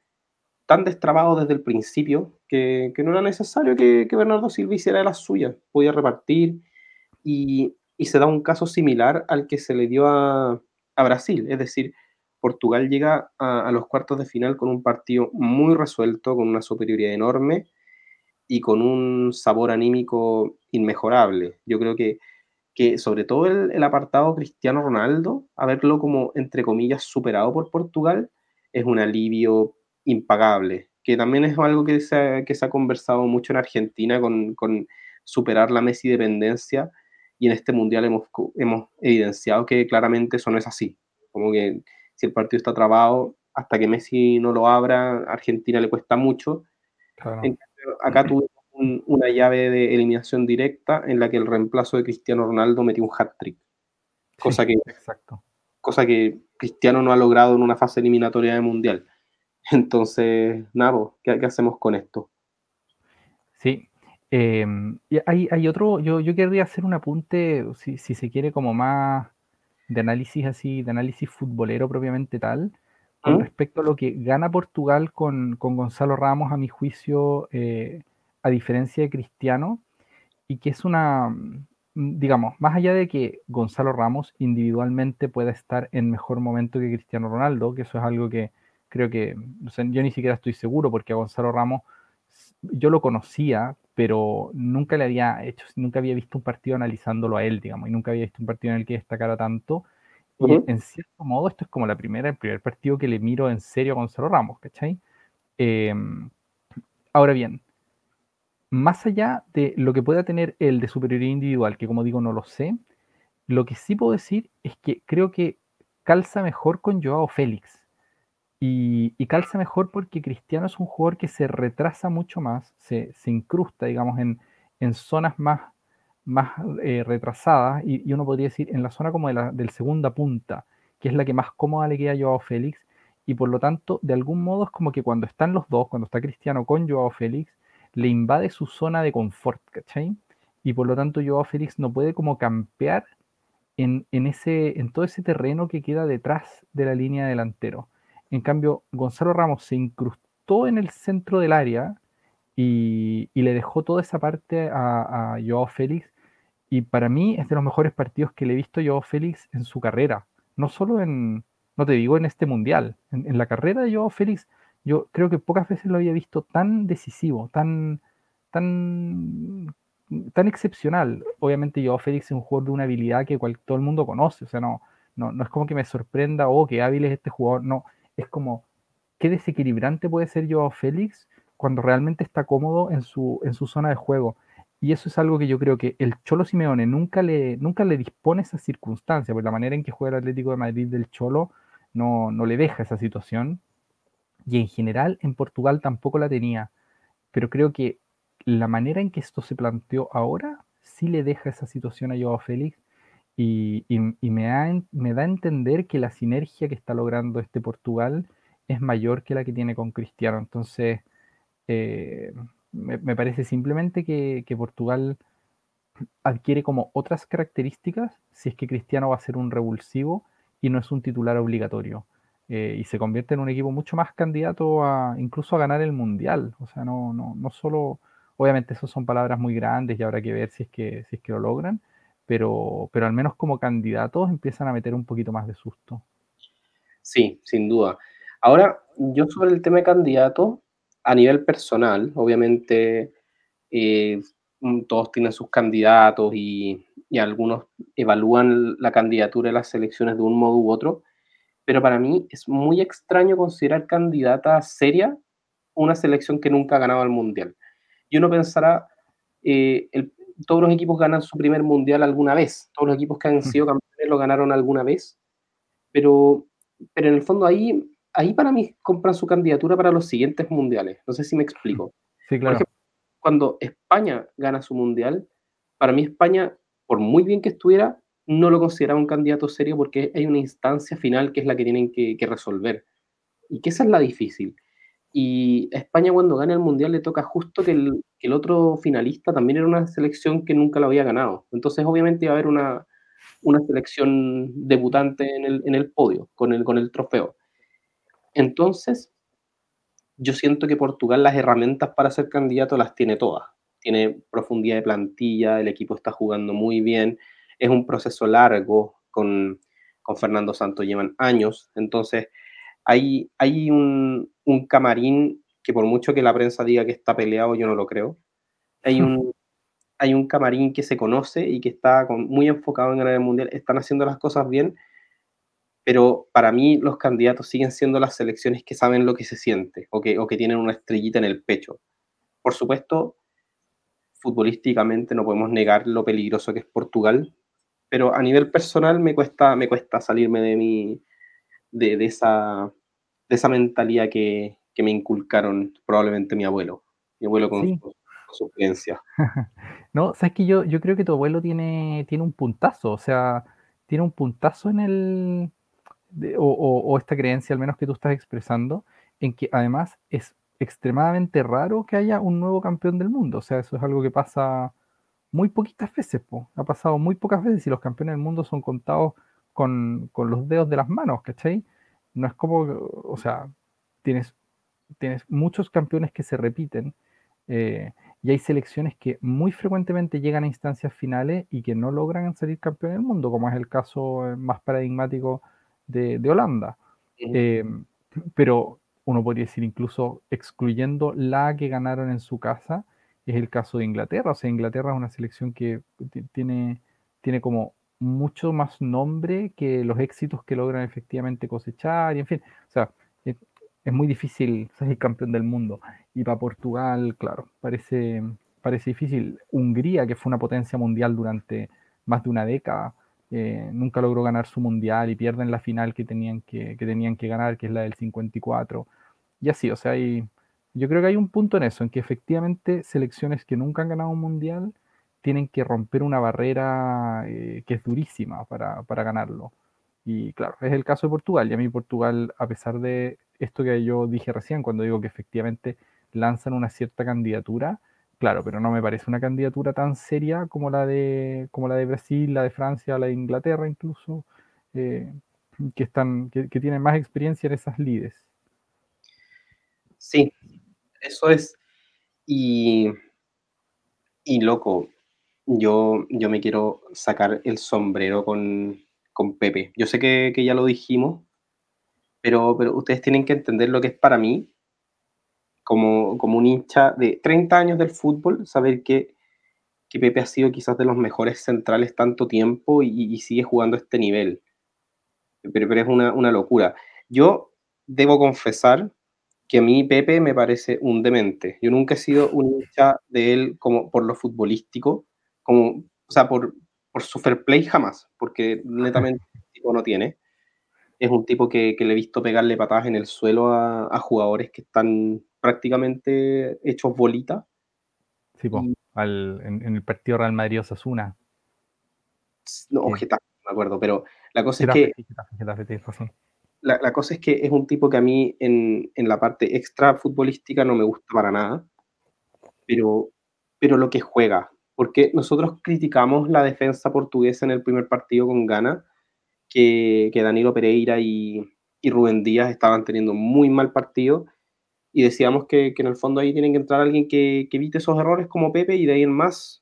tan destrabado desde el principio que, no era necesario que, Bernardo Silva hiciera las suyas. Podía repartir y, se da un caso similar al que se le dio a, Brasil. Es decir, Portugal llega a, los cuartos de final con un partido muy resuelto, con una superioridad enorme y con un sabor anímico inmejorable. Yo creo que, que sobre todo el, el, apartado Cristiano Ronaldo, haberlo como, entre comillas, superado por Portugal, es un alivio impagable, que también es algo que se ha, que se ha conversado mucho en Argentina con, con superar la Messi dependencia y en este mundial hemos, hemos evidenciado que claramente eso no es así. Como que si el partido está trabado, hasta que Messi no lo abra, a Argentina le cuesta mucho. acá tuvimos una llave de eliminación directa en la que el reemplazo de Cristiano Ronaldo metió un hat-trick. Cosa que exacto cosa que Cristiano no ha logrado en una fase eliminatoria de Mundial. Entonces, nada, ¿qué, hacemos con esto? Sí. Em, hay, hay, otro, yo, yo querría hacer un apunte, si, se quiere, como más de análisis así, de análisis futbolero propiamente tal, con ¿Mm? respecto a lo que gana Portugal con, Gonzalo Ramos, a mi juicio, eh, a diferencia de Cristiano, y que es una, digamos, más allá de que Gonzalo Ramos individualmente pueda estar en mejor momento que Cristiano Ronaldo, que eso es algo que creo que, yo ni siquiera estoy seguro, porque a Gonzalo Ramos yo lo conocía, pero nunca le había hecho, nunca había visto un partido analizándolo a él, digamos, y nunca había visto un partido en el que destacara tanto. Y en cierto modo, esto es como la primera, el primer partido que le miro en serio a Gonzalo Ramos, ¿cachai? Em, ahora bien, más allá de lo que pueda tener el de superioridad individual, que como digo no lo sé, lo que sí puedo decir es que creo que calza mejor con Joao Félix. Y, calza mejor porque Cristiano es un jugador que se retrasa mucho más, se, incrusta, digamos, en, zonas más, más eh, retrasadas, y, uno podría decir en la zona como de la del segunda punta, que es la que más cómoda le queda a Joao Félix, y por lo tanto, de algún modo es como que cuando están los dos, cuando está Cristiano con Joao Félix, le invade su zona de confort, ¿cachai? Y por lo tanto Joao Félix no puede como campear en, ese, en todo ese terreno que queda detrás de la línea delantero. En cambio, Gonzalo Ramos se incrustó en el centro del área y, le dejó toda esa parte a, Joao Félix. Y para mí es de los mejores partidos que le he visto Joao Félix en su carrera. No solo en, no te digo en este mundial, en, en la carrera de Joao Félix yo creo que pocas veces lo había visto tan decisivo, tan, tan, tan excepcional. Obviamente yo, Félix es un jugador de una habilidad que todo el mundo conoce, o sea, no, no, no es como que me sorprenda, oh, qué hábil es este jugador, no, es como, qué desequilibrante puede ser yo, Félix cuando realmente está cómodo en su, en su zona de juego. Y eso es algo que yo creo que el Cholo Simeone nunca le, nunca le dispone esa circunstancia, por la manera en que juega el Atlético de Madrid del Cholo no, no le deja esa situación y en general en Portugal tampoco la tenía, pero creo que la manera en que esto se planteó ahora sí le deja esa situación a Joao Félix y, me, da, a entender que la sinergia que está logrando este Portugal es mayor que la que tiene con Cristiano. Entonces, eh, me, parece simplemente que, Portugal adquiere como otras características si es que Cristiano va a ser un revulsivo y no es un titular obligatorio. Eh, y se convierte en un equipo mucho más candidato a incluso a ganar el mundial. O sea, no, no, no solo Obviamente eso son palabras muy grandes y habrá que ver si es que, si es que lo logran, pero, pero al menos como candidatos empiezan a meter un poquito más de susto. Sí, sin duda. Ahora, yo sobre el tema de candidato, a nivel personal, obviamente eh, todos tienen sus candidatos y, y, algunos evalúan la candidatura de las selecciones de un modo u otro, pero para mí es muy extraño considerar candidata seria una selección que nunca ha ganado el Mundial. Y uno pensará, eh, todos los equipos ganan su primer Mundial alguna vez, todos los equipos que han sido campeones lo ganaron alguna vez, pero, pero en el fondo ahí, ahí para mí compran su candidatura para los siguientes Mundiales. No sé si me explico. Sí, claro. Por ejemplo, cuando España gana su Mundial, para mí España, por muy bien que estuviera, no lo consideraba un candidato serio porque hay una instancia final que es la que tienen que, resolver. Y que esa es la difícil. Y España cuando gana el Mundial le toca justo que el, que el, otro finalista también era una selección que nunca lo había ganado. Entonces obviamente iba a haber una, una selección debutante en el, en el podio, con el, con el trofeo. Entonces, yo siento que Portugal las herramientas para ser candidato las tiene todas. Tiene profundidad de plantilla, el equipo está jugando muy bien, es un proceso largo, con, con Fernando Santos llevan años, entonces hay, hay un, un, camarín que por mucho que la prensa diga que está peleado, yo no lo creo. Hay un, hay un camarín que se conoce y que está con, muy enfocado en ganar el Mundial, están haciendo las cosas bien, pero para mí los candidatos siguen siendo las selecciones que saben lo que se siente o que, o que tienen una estrellita en el pecho. Por supuesto, futbolísticamente no podemos negar lo peligroso que es Portugal, pero a nivel personal me cuesta, me cuesta salirme de, mi, de, de esa, de esa mentalidad que, que, me inculcaron probablemente mi abuelo, mi abuelo con, sí. su, con su creencia. no, sabes que yo, yo creo que tu abuelo tiene, tiene un puntazo, o sea, tiene un puntazo en el, de, o, o, o, esta creencia al menos que tú estás expresando, en que además es extremadamente raro que haya un nuevo campeón del mundo. O sea, eso es algo que pasa muy poquitas veces, po. ha pasado muy pocas veces y los campeones del mundo son contados con, con, los dedos de las manos, ¿cachai? No es como, o sea, tienes, tienes muchos campeones que se repiten eh, y hay selecciones que muy frecuentemente llegan a instancias finales y que no logran salir campeón del mundo, como es el caso eh, más paradigmático de, de Holanda. Eh, pero uno podría decir incluso excluyendo la que ganaron en su casa, es el caso de Inglaterra. O sea, Inglaterra es una selección que tiene, tiene como mucho más nombre que los éxitos que logran efectivamente cosechar, y en fin, o sea, es, muy difícil ser campeón del mundo. Y para Portugal, claro, parece, parece difícil. Hungría, que fue una potencia mundial durante más de una década, eh, nunca logró ganar su mundial y pierden la final que tenían que, que, tenían que ganar, que es la del 54. Y así, o sea, hay, yo creo que hay un punto en eso, en que efectivamente selecciones que nunca han ganado un mundial tienen que romper una barrera eh, que es durísima para, para, ganarlo. Y claro, es el caso de Portugal. Y a mí Portugal, a pesar de esto que yo dije recién, cuando digo que efectivamente lanzan una cierta candidatura, Claro, pero no me parece una candidatura tan seria como la de, como la de Brasil, la de Francia, la de Inglaterra incluso, eh, que, están, que, que, tienen más experiencia en esas lides. Sí, eso es. Y, y loco, yo, yo me quiero sacar el sombrero con, con Pepe. Yo sé que, que ya lo dijimos, pero, pero ustedes tienen que entender lo que es para mí como, como un hincha de 30 años del fútbol, saber que, que Pepe ha sido quizás de los mejores centrales tanto tiempo y, sigue jugando a este nivel. Pero, pero es una, una, locura. Yo debo confesar que a mí Pepe me parece un demente. Yo nunca he sido un hincha de él como por lo futbolístico, como, o sea, por, por su fair play jamás, porque netamente tipo no tiene. Es un tipo que, que, le he visto pegarle patadas en el suelo a, a jugadores que están prácticamente hechos bolita. Sí, pues, al, en, en, el partido Real Madrid-Osasuna. No. Getafe, no me acuerdo, pero la cosa Getafe, es que... Getafe, Getafe, la, cosa es que es un tipo que a mí en, en, la parte extra futbolística no me gusta para nada, pero, pero lo que juega, porque nosotros criticamos la defensa portuguesa en el primer partido con Ghana, que, que Danilo Pereira y, Rubén Díaz estaban teniendo muy mal partido, y decíamos que, en el fondo ahí tiene que entrar alguien que, evite esos errores como Pepe y de ahí en más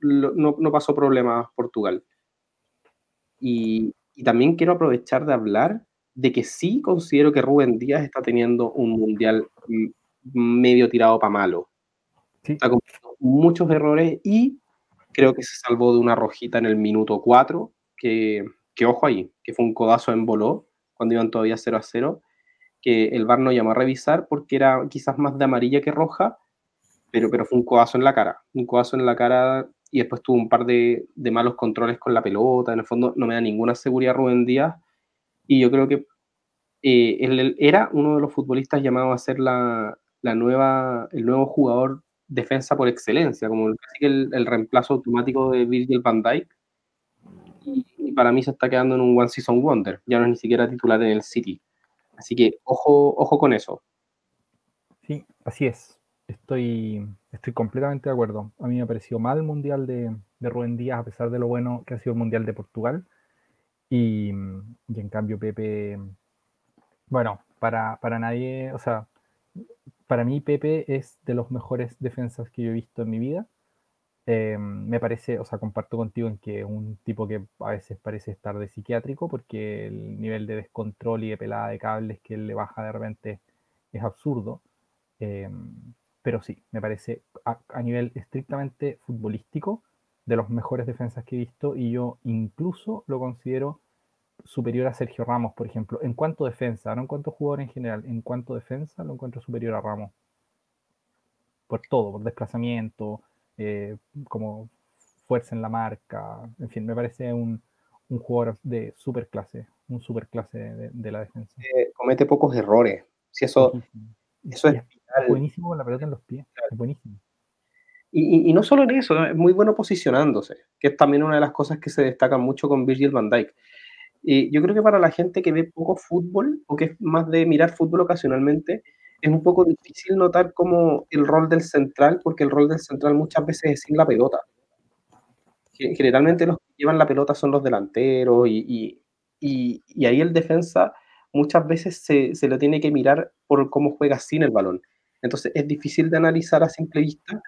no, pasó problema Portugal. Y, también quiero aprovechar de hablar de que sí considero que Rubén Díaz está teniendo un mundial medio tirado para malo. Está cometiendo muchos errores y creo que se salvó de una rojita en el minuto 4, que, que ojo ahí, que fue un codazo en voló cuando iban todavía 0 a 0, que el VAR no llamó a revisar porque era quizás más de amarilla que roja, pero, pero fue un codazo en la cara, un codazo en la cara y después tuvo un par de, de malos controles con la pelota, en el fondo no me da ninguna seguridad Rubén Díaz y yo creo que eh, él, era uno de los futbolistas llamados a ser la, nueva, el nuevo jugador defensa por excelencia, como el, el, reemplazo automático de Virgil van Dijk. Y, para mí se está quedando en un One Season Wonder, ya no es ni siquiera titular en el City. Así que ojo, ojo con eso. Sí, así es. Estoy, estoy completamente de acuerdo. A mí me ha parecido mal el Mundial de, de Rubén Díaz, a pesar de lo bueno que ha sido el Mundial de Portugal. Y, y en cambio Pepe, bueno, para, para nadie, o sea, para mí Pepe es de los mejores defensas que yo he visto en mi vida. Eh, me parece, o sea, comparto contigo en que un tipo que a veces parece estar de psiquiátrico porque el nivel de descontrol y de pelada de cables que él le baja de repente es absurdo. Eh, pero sí, me parece a, nivel estrictamente futbolístico de los mejores defensas que he visto y yo incluso lo considero superior a Sergio Ramos, por ejemplo, en cuanto a defensa, no en cuanto a jugador en general, en cuanto a defensa lo encuentro superior a Ramos. Por todo, por desplazamiento, eh, como fuerza en la marca, en fin, me parece un, un jugador de super clase, un super clase de, la defensa. Eh, comete pocos errores, si eso, eso es, buenísimo con la pelota en los pies, es buenísimo. Y, y, no solo en eso, es muy bueno posicionándose, que es también una de las cosas que se destacan mucho con Virgil van Dijk yo creo que para la gente que ve poco fútbol o que es más de mirar fútbol ocasionalmente, es un poco difícil notar como el rol del central, porque el rol del central muchas veces es sin la pelota. Generalmente los que llevan la pelota son los delanteros y, y, y, ahí el defensa muchas veces se, se, lo tiene que mirar por cómo juega sin el balón. Entonces es difícil de analizar a simple vista,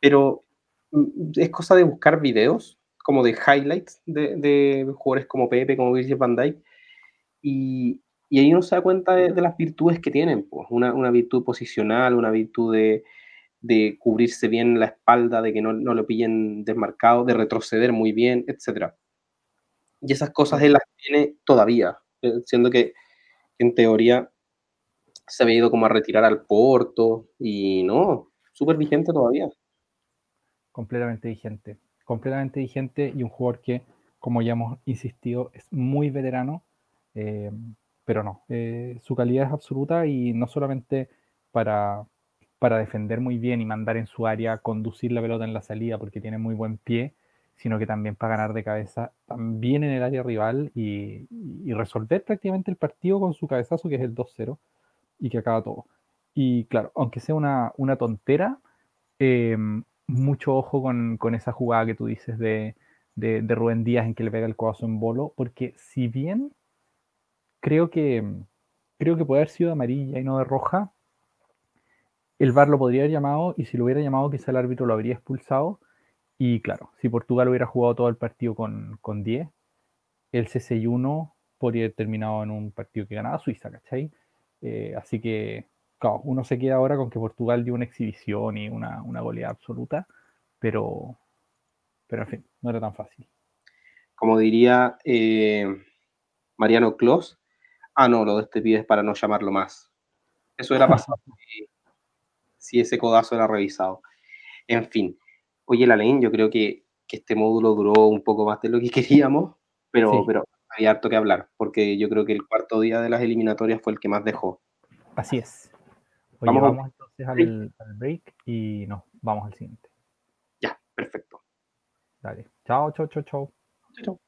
pero mm, es cosa de buscar videos como de highlights de, jugadores como Pepe, como Virgil van Dijk, y, y, ahí uno se da cuenta de, las virtudes que tienen, pues, una, una, virtud posicional, una virtud de, de, cubrirse bien la espalda, de que no, no lo pillen desmarcado, de retroceder muy bien, etc. Y esas cosas él las tiene todavía, eh, siendo que en teoría se había ido como a retirar al Porto y no, súper vigente todavía. Completamente vigente completamente vigente y un jugador que, como ya hemos insistido, es muy veterano, eh, pero no, eh, su calidad es absoluta y no solamente para, para defender muy bien y mandar en su área, conducir la pelota en la salida porque tiene muy buen pie, sino que también para ganar de cabeza también en el área rival y, resolver prácticamente el partido con su cabezazo, que es el 2-0, y que acaba todo. Y claro, aunque sea una, una tontera, eh, mucho ojo con, esa jugada que tú dices de, de, Rubén Díaz en que le pega el codazo en bolo, porque si bien creo que, creo que puede haber sido de amarilla y no de roja, el VAR lo podría haber llamado y si lo hubiera llamado quizá el árbitro lo habría expulsado. Y claro, si Portugal hubiera jugado todo el partido con, con 10, el C6-1 podría haber terminado en un partido que ganaba Suiza, ¿cachai? Eh, así que uno se queda ahora con que Portugal dio una exhibición y una, una goleada absoluta, pero, pero en fin, no era tan fácil. Como diría eh, Mariano Clos, ah, no, lo de este pibe es para no llamarlo más. Eso era pasado si, ese codazo era revisado. En fin, oye, la ley, yo creo que, este módulo duró un poco más de lo que queríamos, pero, pero había harto que hablar, porque yo creo que el cuarto día de las eliminatorias fue el que más dejó. Así es vamos, entonces al, break y nos vamos al siguiente. Ya, perfecto. Dale. Chao, chao, chao, chao. Chao, chao.